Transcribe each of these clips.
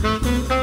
Música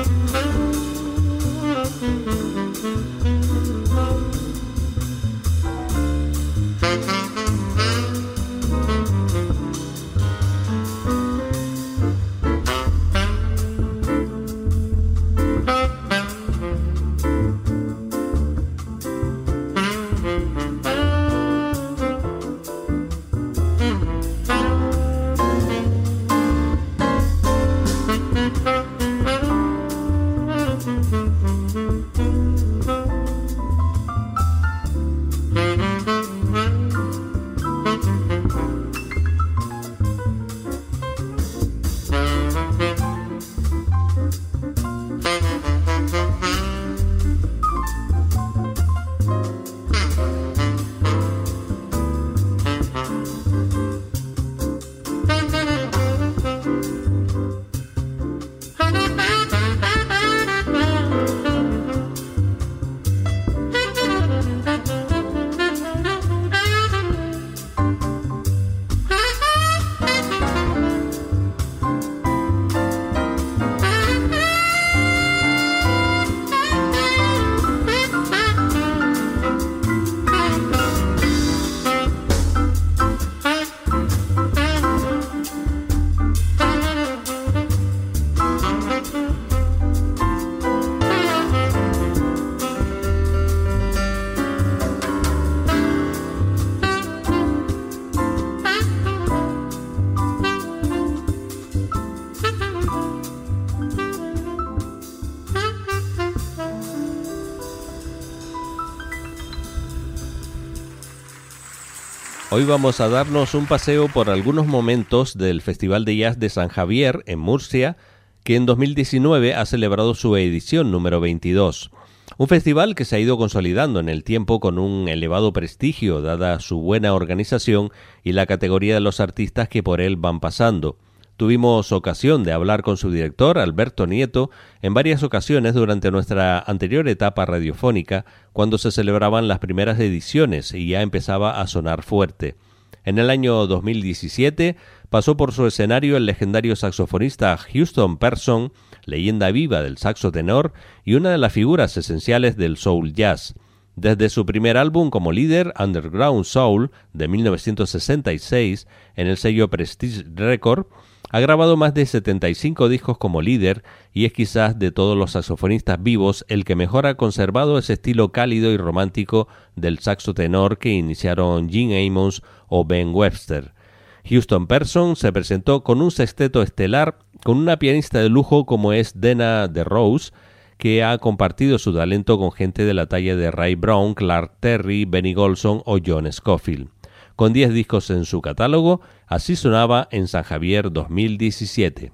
Hoy vamos a darnos un paseo por algunos momentos del Festival de Jazz de San Javier en Murcia, que en 2019 ha celebrado su edición número 22. Un festival que se ha ido consolidando en el tiempo con un elevado prestigio dada su buena organización y la categoría de los artistas que por él van pasando. Tuvimos ocasión de hablar con su director, Alberto Nieto, en varias ocasiones durante nuestra anterior etapa radiofónica, cuando se celebraban las primeras ediciones y ya empezaba a sonar fuerte. En el año 2017 pasó por su escenario el legendario saxofonista Houston Person, leyenda viva del saxo tenor y una de las figuras esenciales del soul jazz. Desde su primer álbum como líder, Underground Soul, de 1966, en el sello Prestige Record, ha grabado más de 75 discos como líder y es quizás de todos los saxofonistas vivos el que mejor ha conservado ese estilo cálido y romántico del saxo tenor que iniciaron Gene Amos o Ben Webster. Houston Person se presentó con un sexteto estelar con una pianista de lujo como es Dena de Rose, que ha compartido su talento con gente de la talla de Ray Brown, Clark Terry, Benny Golson o John Scofield. Con 10 discos en su catálogo, así sonaba en San Javier 2017.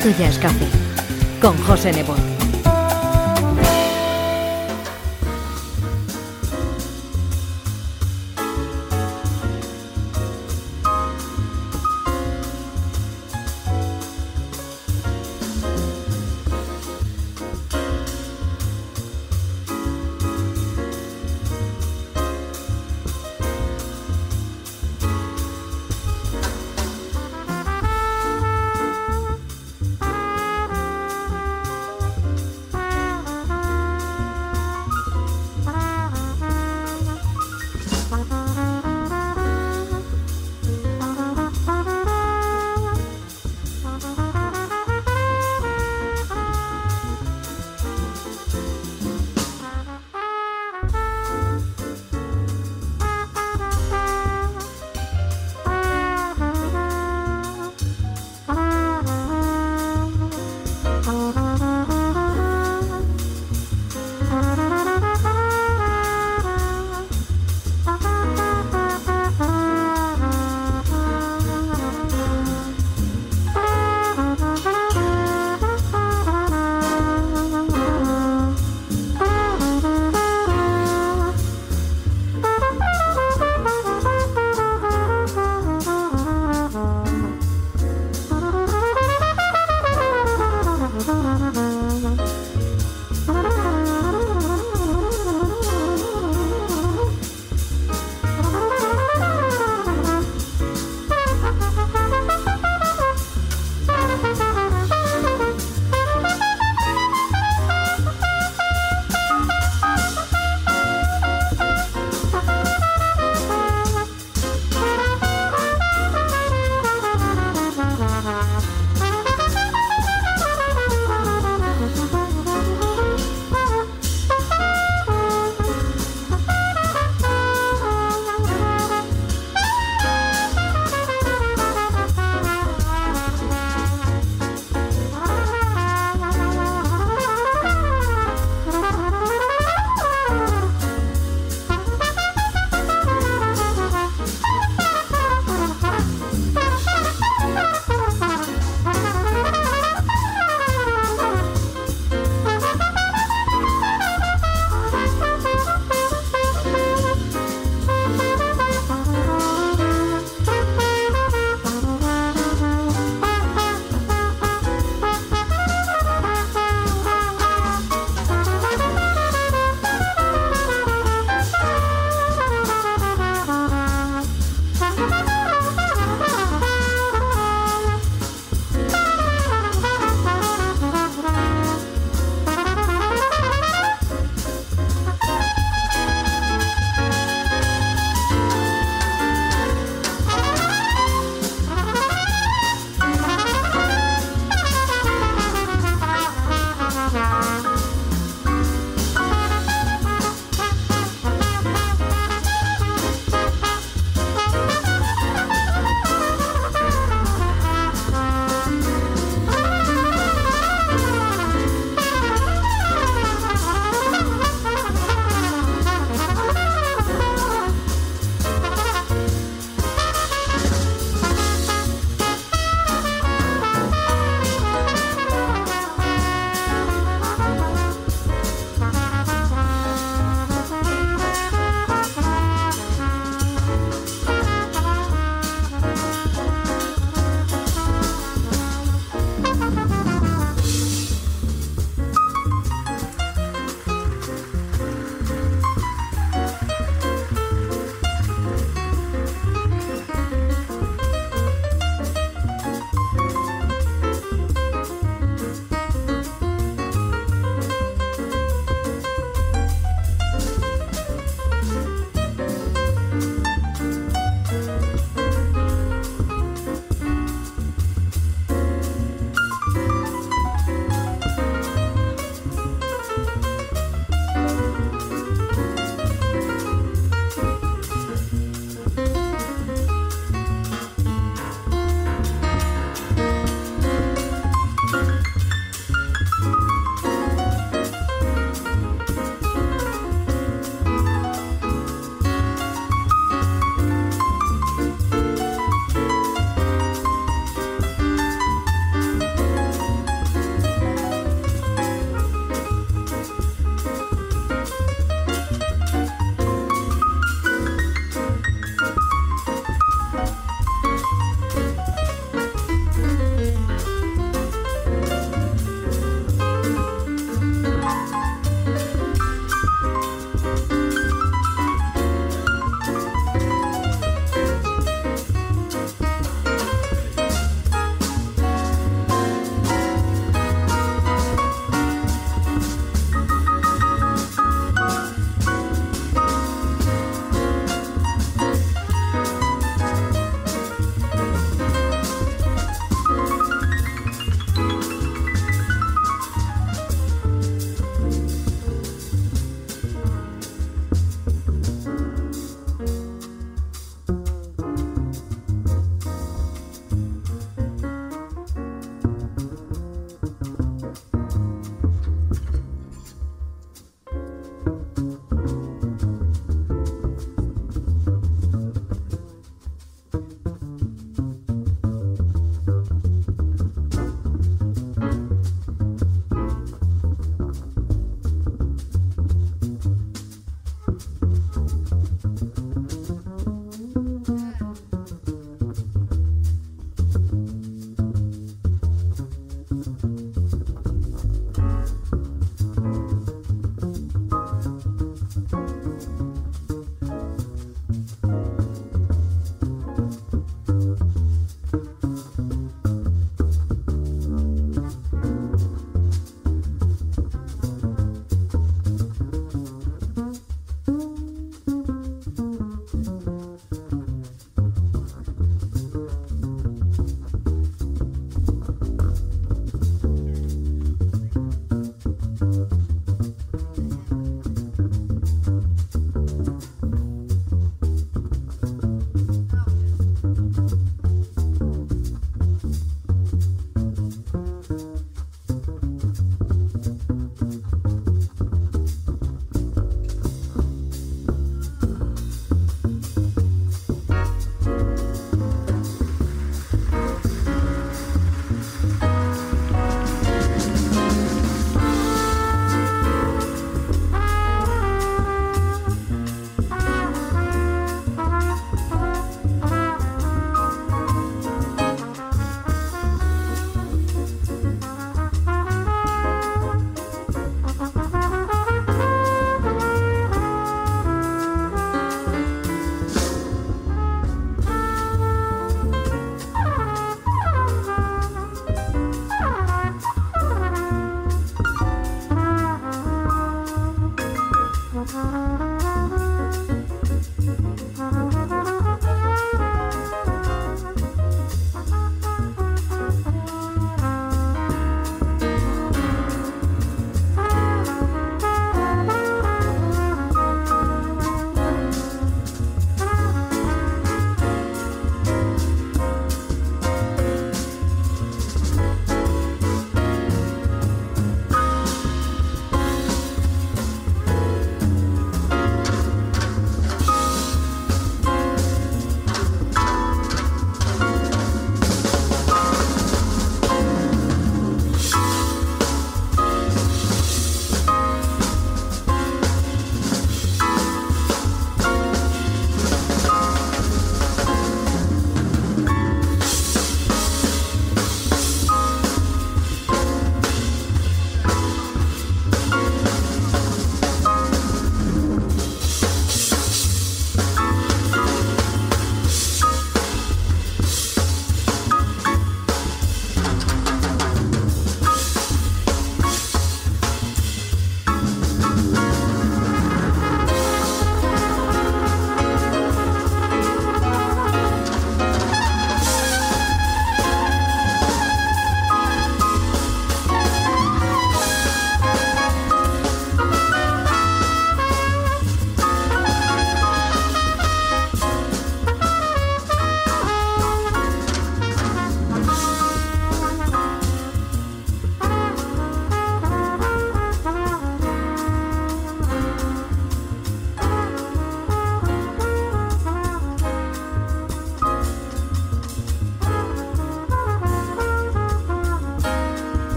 Aeropuerto Jazz Café con José Nebot.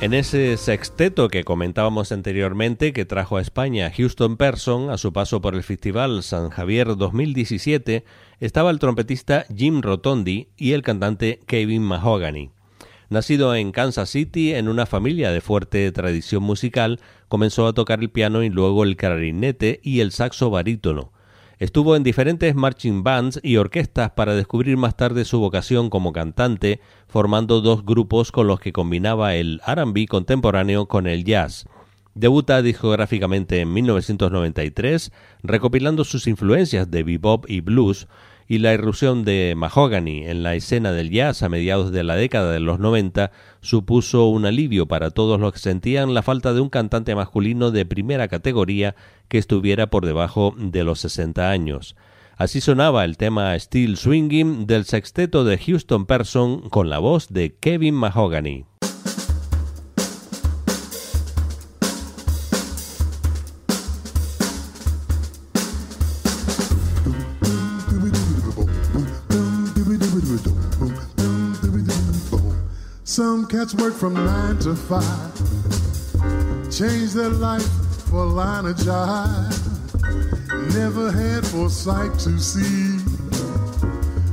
En ese sexteto que comentábamos anteriormente, que trajo a España Houston Person a su paso por el Festival San Javier 2017, estaba el trompetista Jim Rotondi y el cantante Kevin Mahogany. Nacido en Kansas City en una familia de fuerte tradición musical, comenzó a tocar el piano y luego el clarinete y el saxo barítono. Estuvo en diferentes marching bands y orquestas para descubrir más tarde su vocación como cantante, formando dos grupos con los que combinaba el RB contemporáneo con el jazz. Debuta discográficamente en 1993, recopilando sus influencias de bebop y blues, y la irrupción de Mahogany en la escena del jazz a mediados de la década de los 90 supuso un alivio para todos los que sentían la falta de un cantante masculino de primera categoría que estuviera por debajo de los 60 años. Así sonaba el tema Still Swinging del sexteto de Houston Person con la voz de Kevin Mahogany. Some cats work from nine to five, change their life for a line of jive. Never had foresight to see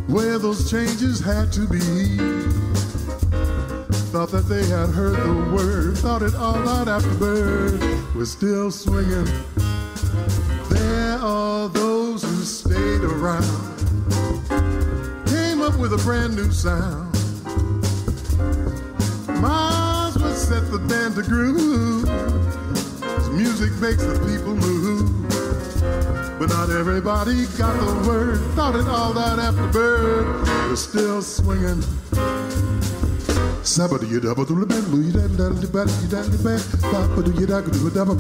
where those changes had to be. Thought that they had heard the word, thought it all out after bird. We're still swinging. There are those who stayed around, came up with a brand new sound. Mars would set the band to groove. His music makes the people move. But not everybody got the word. Thought it all that after bird was still swinging. Somebody you double do the you da da da da da da Papa you da do da da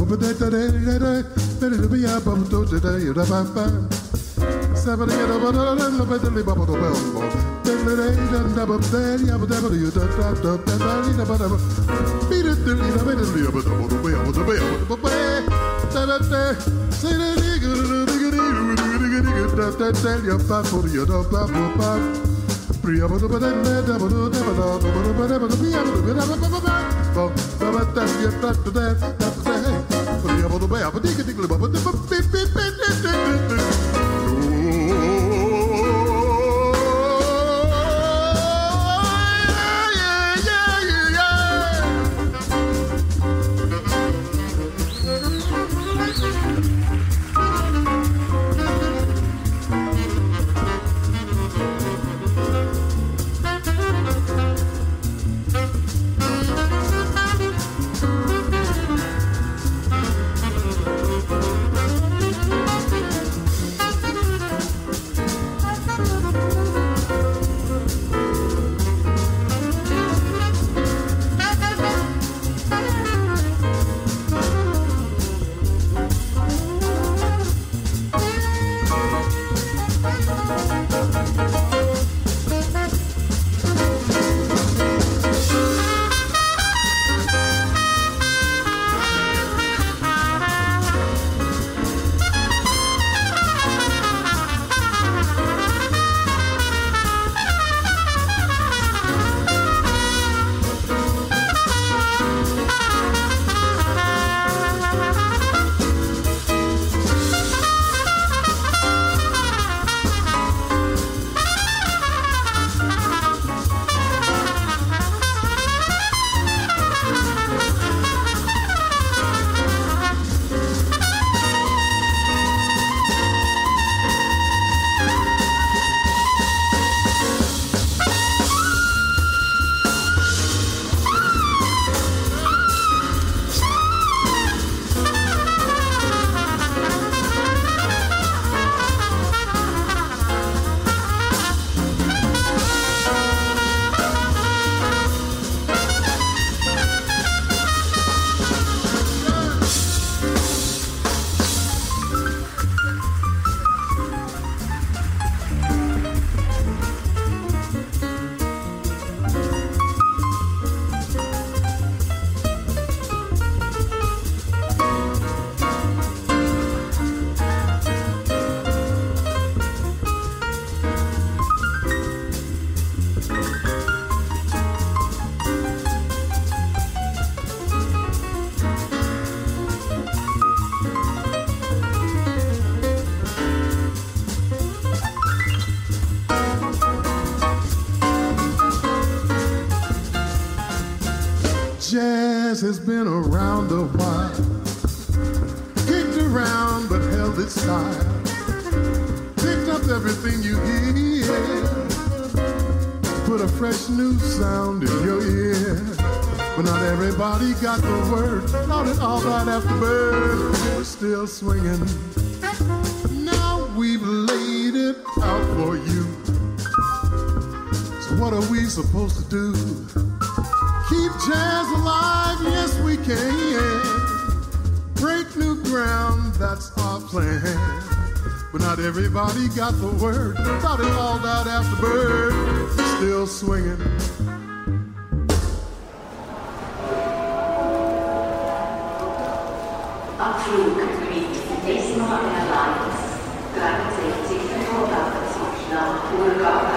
Hey, what are we supposed to do? Keep jazz alive, yes we can. Break new ground, that's our plan. But not everybody got the word. Thought it all died after bird. Still swinging. Abflug mit Desma Airlines 63 Vorgabenzug nach Bulgarien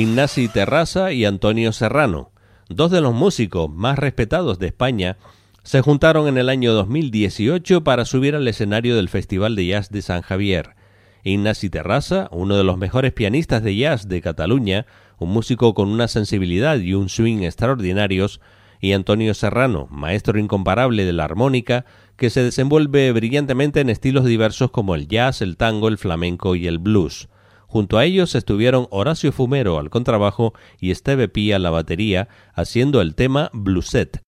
Ignasi Terraza y Antonio Serrano, dos de los músicos más respetados de España, se juntaron en el año 2018 para subir al escenario del Festival de Jazz de San Javier. Ignasi Terraza, uno de los mejores pianistas de jazz de Cataluña, un músico con una sensibilidad y un swing extraordinarios, y Antonio Serrano, maestro incomparable de la armónica, que se desenvuelve brillantemente en estilos diversos como el jazz, el tango, el flamenco y el blues. Junto a ellos estuvieron Horacio Fumero al contrabajo y Esteve Pía a la batería, haciendo el tema Blueset.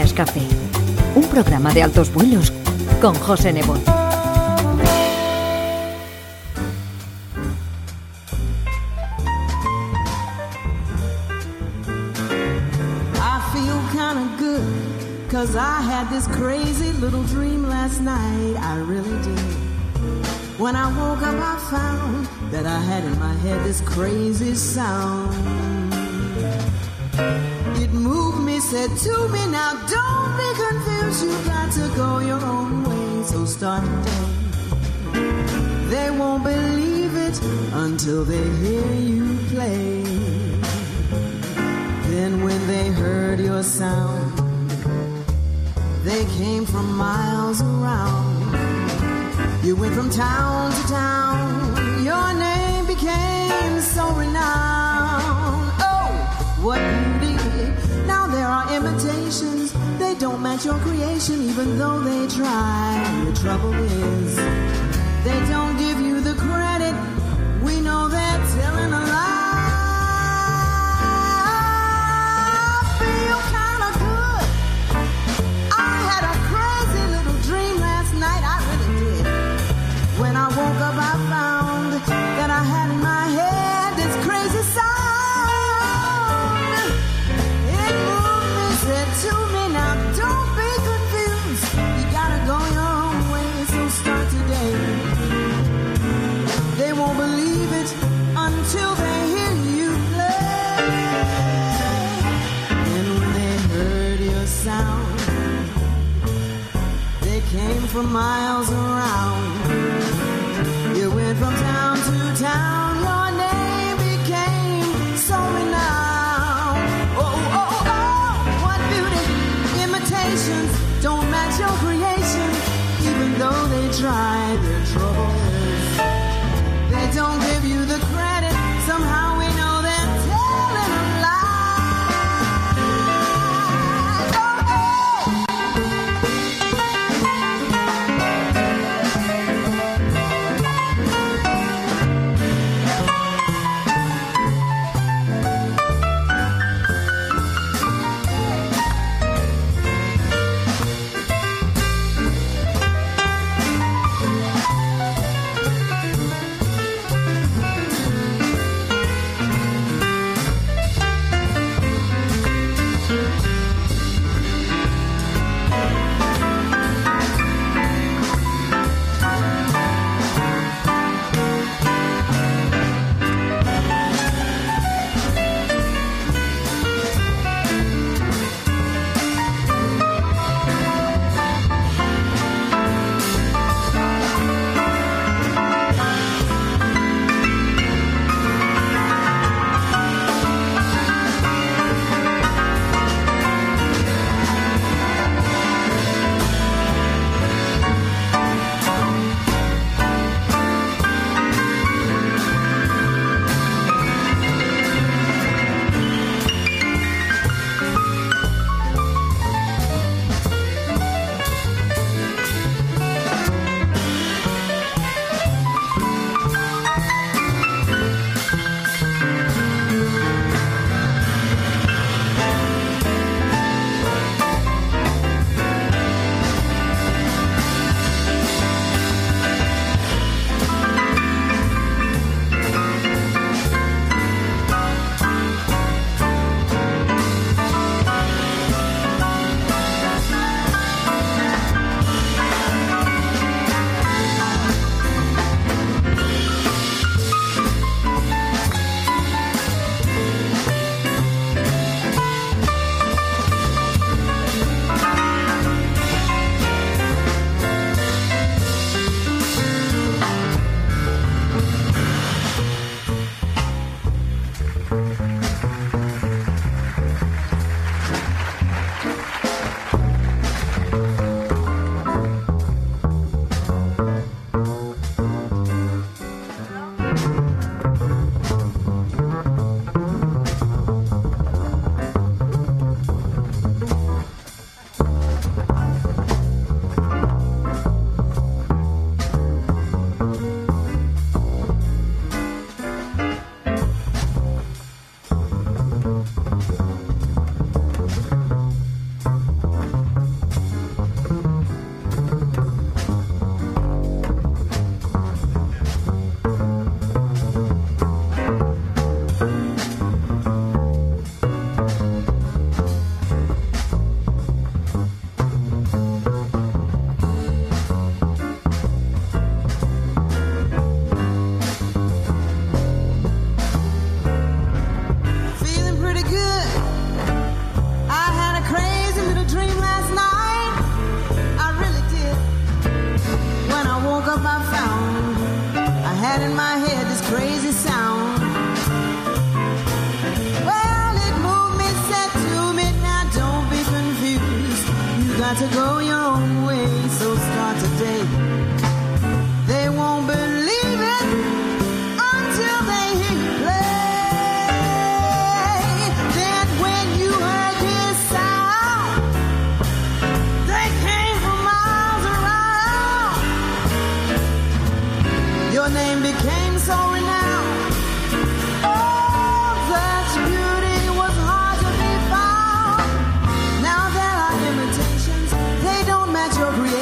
Jazz Café, un programa de altos vuelos con José Nebot. Cause I had this crazy little dream last night. I really did. When I woke up, I found that I had in my head this crazy sound. Said to me, now don't be confused, You've got to go your own way, so start today. They won't believe it until they hear you play. Then when they heard your sound, they came from miles around. You went from town to town, your name became so renowned. Oh, what beauty! Imitations, they don't match your creation, even though they try. The trouble is, they don't give for miles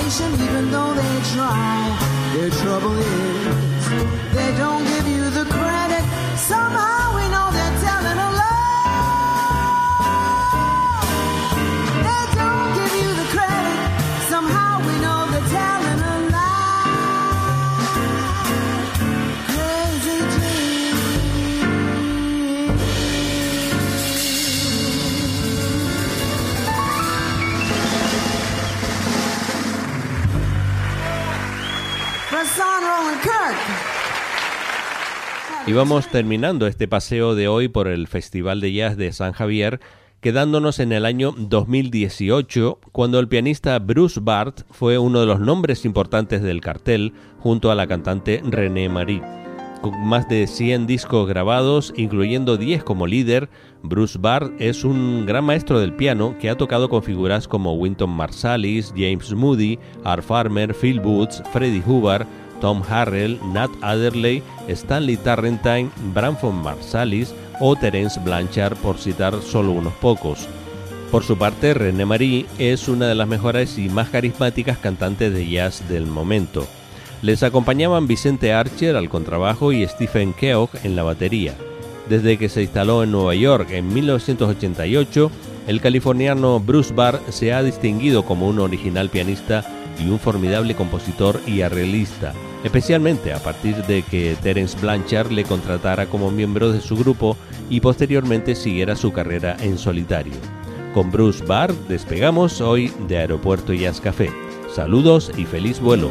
Patient even though they try. Their trouble is, Y vamos terminando este paseo de hoy por el Festival de Jazz de San Javier, quedándonos en el año 2018, cuando el pianista Bruce Bart fue uno de los nombres importantes del cartel, junto a la cantante René Marie. Con más de 100 discos grabados, incluyendo 10 como líder, Bruce Bart es un gran maestro del piano que ha tocado con figuras como Wynton Marsalis, James Moody, Art Farmer, Phil Boots, Freddie Hubbard, Tom Harrell, Nat Adderley, Stanley Tarrantine, Branford Marsalis o Terence Blanchard, por citar solo unos pocos. Por su parte, René Marie es una de las mejores y más carismáticas cantantes de jazz del momento. Les acompañaban Vicente Archer al contrabajo y Stephen Keogh en la batería. Desde que se instaló en Nueva York en 1988, el californiano Bruce Barr se ha distinguido como un original pianista y un formidable compositor y arreglista, especialmente a partir de que Terence Blanchard le contratara como miembro de su grupo y posteriormente siguiera su carrera en solitario. Con Bruce Barr despegamos hoy de Aeropuerto Jazz Café. Saludos y feliz vuelo.